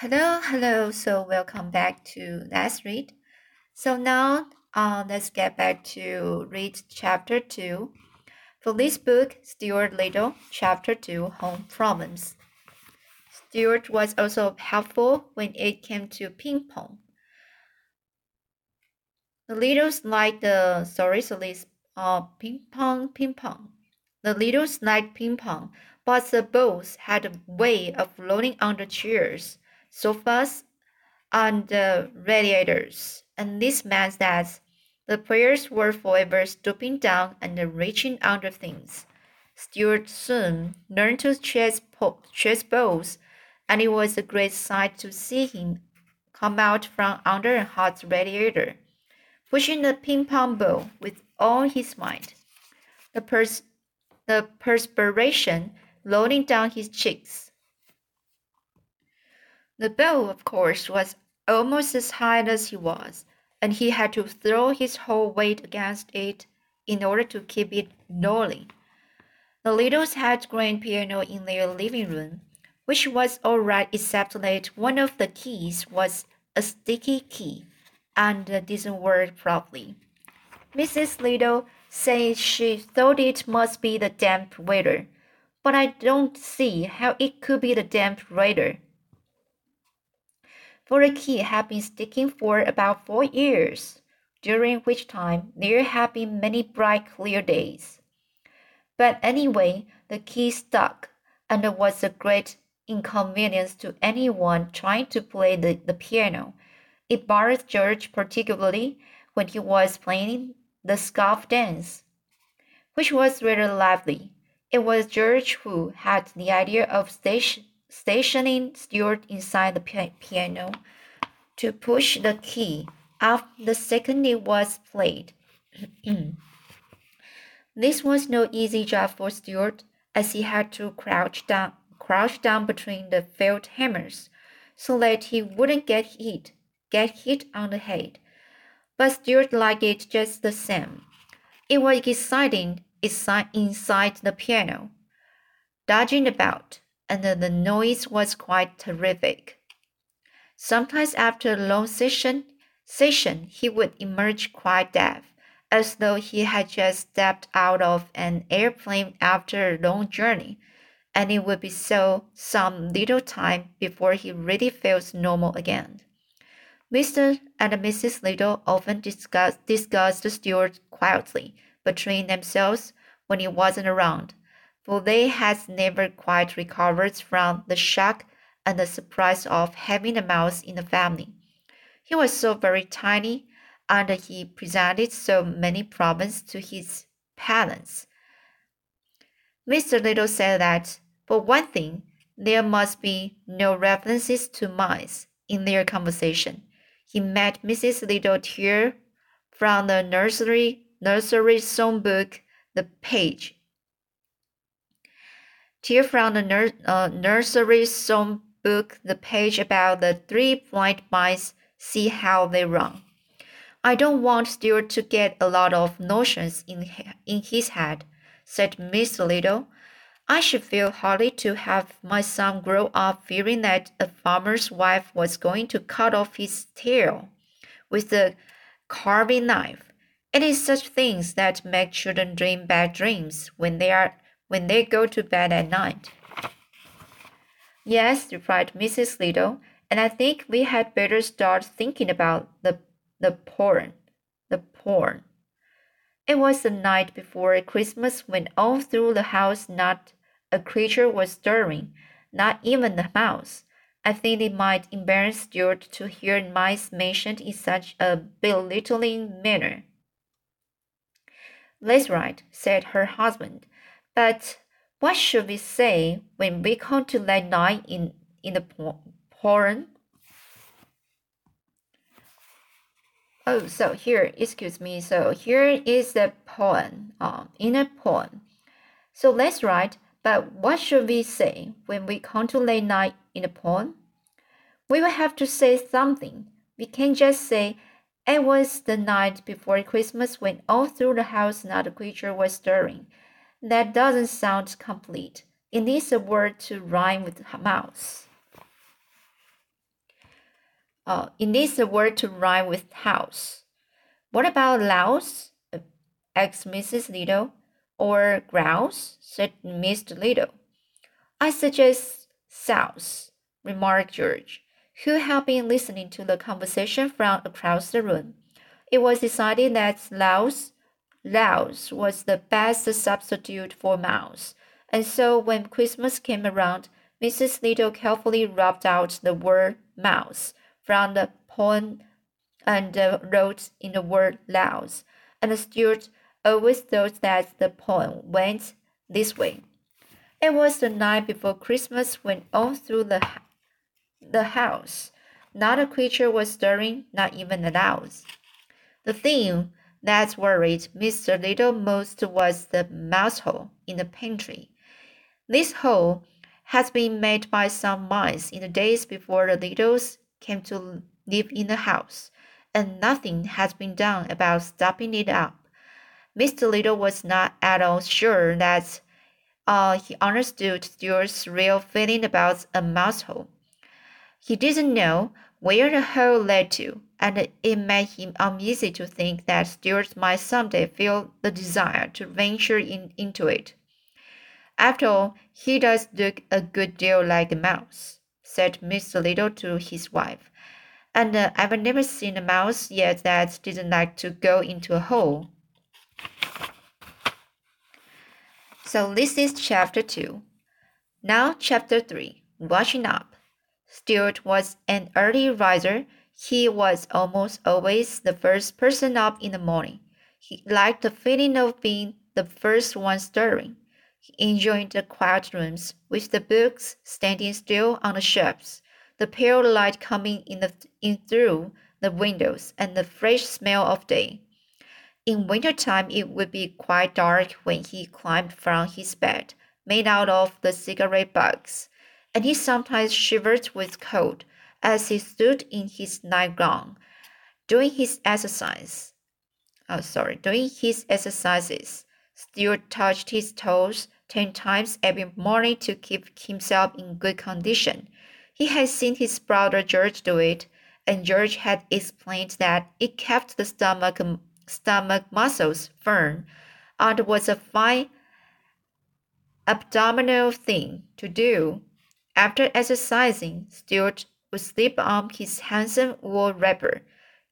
Hello, hello. So welcome back to Let's Read. So now uh, let's get back to read chapter 2. For this book, Stuart Little, chapter 2, Home Problems. Stuart was also helpful when it came to ping pong. The Littles liked the sorry, so this uh, ping pong, ping pong. The Littles liked ping pong, but the balls had a way of rolling the chairs sofas, and uh, radiators, and this meant that the players were forever stooping down and reaching under things. Stuart soon learned to chase, chase balls, and it was a great sight to see him come out from under a hot radiator, pushing the ping pong ball with all his might. The, pers- the perspiration rolling down his cheeks the bell, of course, was almost as high as he was, and he had to throw his whole weight against it in order to keep it rolling. The Littles had grand piano in their living room, which was all right except that one of the keys was a sticky key and didn't work properly. Mrs. Little said she thought it must be the damp weather, but I don't see how it could be the damp weather key had been sticking for about four years, during which time there had been many bright, clear days. But anyway, the key stuck, and it was a great inconvenience to anyone trying to play the, the piano. It bothered George particularly when he was playing the scarf dance, which was rather lively. It was George who had the idea of station, stationing Stuart inside the piano to push the key after the second it was played. this was no easy job for Stuart, as he had to crouch down, crouch down between the felt hammers, so that he wouldn't get hit, get hit on the head. But Stuart liked it just the same. It was exciting inside the piano, dodging about, and the noise was quite terrific. Sometimes after a long session, session he would emerge quite deaf, as though he had just stepped out of an airplane after a long journey, and it would be so some little time before he really felt normal again. Mr. and Mrs. Little often discussed, discussed Stuart quietly between themselves when he wasn't around for they had never quite recovered from the shock and the surprise of having a mouse in the family. He was so very tiny, and he presented so many problems to his parents. Mr. Little said that, for one thing, there must be no references to mice in their conversation. He met Mrs. Little tear from the nursery nursery song book the page Tear from the nur uh, nursery song book the page about the three blind mice, see how they run. I don't want Stuart to get a lot of notions in, in his head, said Miss Little. I should feel hardly to have my son grow up fearing that a farmer's wife was going to cut off his tail with a carving knife. It is such things that make children dream bad dreams when they are when they go to bed at night. Yes, replied Mrs. Little, and I think we had better start thinking about the the porn. The porn. It was the night before Christmas when all through the house not a creature was stirring, not even the mouse. I think it might embarrass Stuart to hear mice mentioned in such a belittling manner. That's right, said her husband. But what should we say when we come to that night in, in the porn? Oh, so here, excuse me. So here is the poem, uh, in a poem. So let's write, but what should we say when we come to late night in a poem? We will have to say something. We can't just say, it was the night before Christmas when all through the house not a creature was stirring. That doesn't sound complete. It needs a word to rhyme with mouse. Uh, it needs a word to rhyme with house. What about louse? asked Mrs. Little. Or grouse? said Mr. Little. I suggest souse, remarked George, who had been listening to the conversation from across the room. It was decided that louse, louse was the best substitute for mouse, and so when Christmas came around, Mrs. Little carefully rubbed out the word mouse from the poem and uh, wrote in the word louse, and Stuart always thought that the poem went this way. It was the night before Christmas when all through the, the house, not a creature was stirring, not even a mouse. The thing that worried Mr. Little most was the mouse hole in the pantry. This hole had been made by some mice in the days before the Littles came to live in the house, and nothing had been done about stopping it up. Mr. Little was not at all sure that uh, he understood Stuart's real feeling about a mouse hole. He didn't know where the hole led to, and it made him uneasy to think that Stuart might someday feel the desire to venture in, into it. After all, he does look a good deal like a mouse, said Mr. Little to his wife. And uh, I've never seen a mouse yet that didn't like to go into a hole. So this is chapter 2. Now, chapter 3 Washing Up. Stuart was an early riser. He was almost always the first person up in the morning. He liked the feeling of being the first one stirring. He enjoyed the quiet rooms with the books standing still on the shelves, the pale light coming in, the, in through the windows, and the fresh smell of day. In wintertime, it would be quite dark when he climbed from his bed, made out of the cigarette box, and he sometimes shivered with cold as he stood in his nightgown, doing his exercise. Oh, sorry, doing his exercises. Stuart touched his toes ten times every morning to keep himself in good condition. He had seen his brother George do it, and George had explained that it kept the stomach stomach muscles firm, and was a fine abdominal thing to do. After exercising, Stuart would slip on his handsome wool wrapper,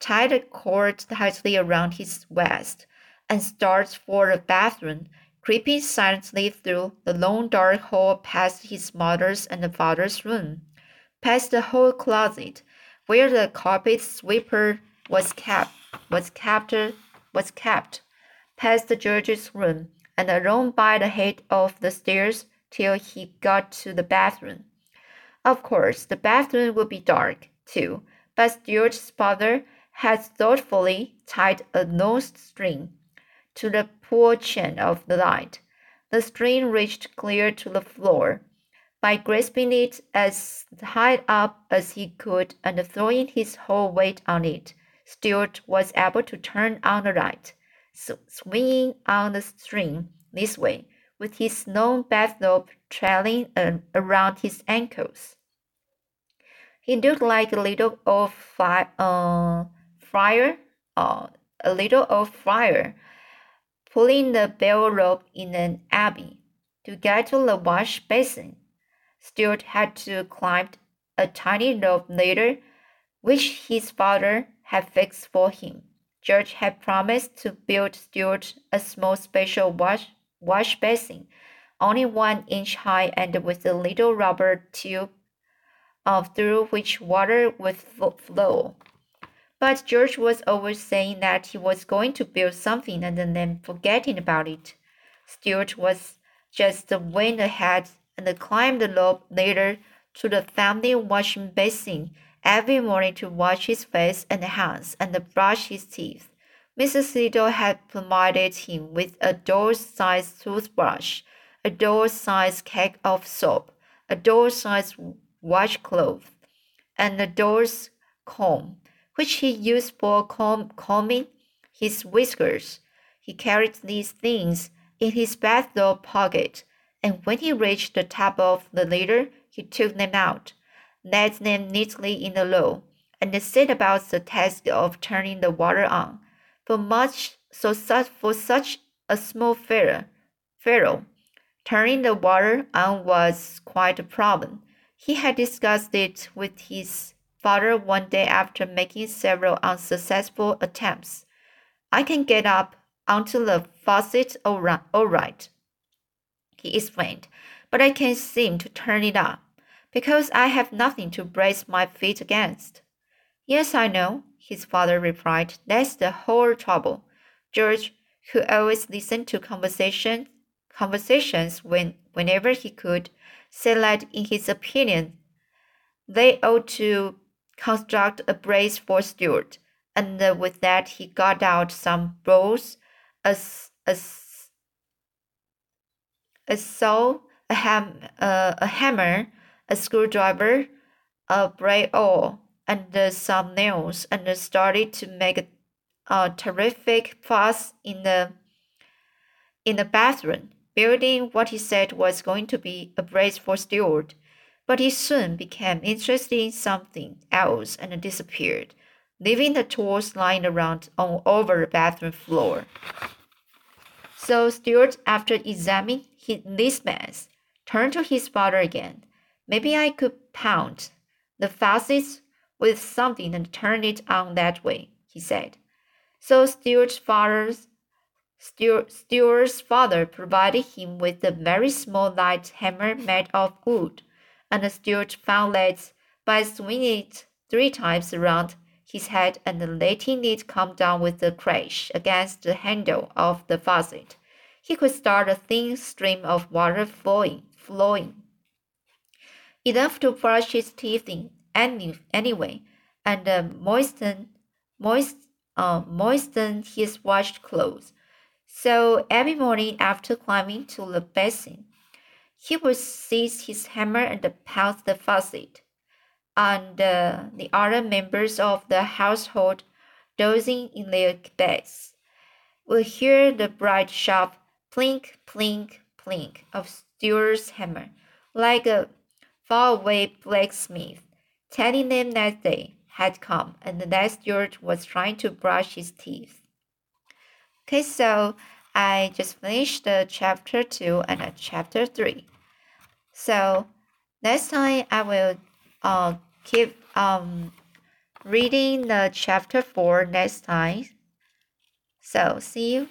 tie the cord tightly around his waist, and start for the bathroom, creeping silently through the long dark hall past his mother's and father's room, past the whole closet, where the carpet sweeper was kept, was kept was kept, past the George's room, and along by the head of the stairs till he got to the bathroom. Of course, the bathroom would be dark, too, but Stuart's father had thoughtfully tied a nose string to the pull chain of the light. The string reached clear to the floor. By grasping it as high up as he could and throwing his whole weight on it, Stuart was able to turn on the light, swinging on the string this way, with his long bathrobe trailing uh, around his ankles. He looked like a little old fly, uh, friar, uh, a little old friar, pulling the bell rope in an abbey. To get to the wash basin, Stuart had to climb a tiny rope ladder, which his father had fixed for him. George had promised to build Stuart a small special wash, wash basin, only one inch high and with a little rubber tube uh, through which water would flow. But George was always saying that he was going to build something and then forgetting about it. Stuart was just went ahead and climbed the rope ladder to the family washing basin every morning to wash his face and hands and brush his teeth. Mrs. Little had provided him with a doll-sized toothbrush, a doll-sized cake of soap, a doll-sized washcloth, and a door's comb, which he used for comb combing his whiskers. He carried these things in his bathrobe pocket, and when he reached the top of the ladder, he took them out laid them neatly in a row, and set about the task of turning the water on. For much so such for such a small pharaoh, pharaoh, turning the water on was quite a problem. He had discussed it with his father one day after making several unsuccessful attempts. I can get up onto the faucet all right, he explained, but I can't seem to turn it on because I have nothing to brace my feet against. Yes, I know, his father replied. That's the whole trouble. George, who always listened to conversation, conversations when, whenever he could, said that in his opinion, they ought to construct a brace for Stuart, and with that he got out some bolts, a, a, a saw, a, ham, uh, a hammer, a screwdriver, a braid awl, and some nails, and started to make a, a terrific fuss in the in the bathroom, building what he said was going to be a brace for Stuart. But he soon became interested in something else and disappeared, leaving the tools lying around all over the bathroom floor. So Stuart, after examining his, this mess, turned to his father again. Maybe I could pound the faucets with something and turn it on that way, he said. So Stuart's father's Stuart, Stuart's father provided him with a very small light hammer made of wood, and Stuart found that by swinging it three times around his head and letting it come down with a crash against the handle of the faucet, he could start a thin stream of water flowing, flowing enough to brush his teeth in any, anyway, and uh, moisten, moist, uh, moisten his washed clothes. So every morning after climbing to the basin, he would seize his hammer and pound the faucet. And uh, the other members of the household, dozing in their beds, would hear the bright, sharp plink, plink, plink of Stuart's hammer, like a faraway blacksmith telling them that day had come and that Stuart was trying to brush his teeth. Okay, so I just finished the chapter 2 and chapter 3. So next time I will uh, keep um, reading the chapter 4 next time. So see you.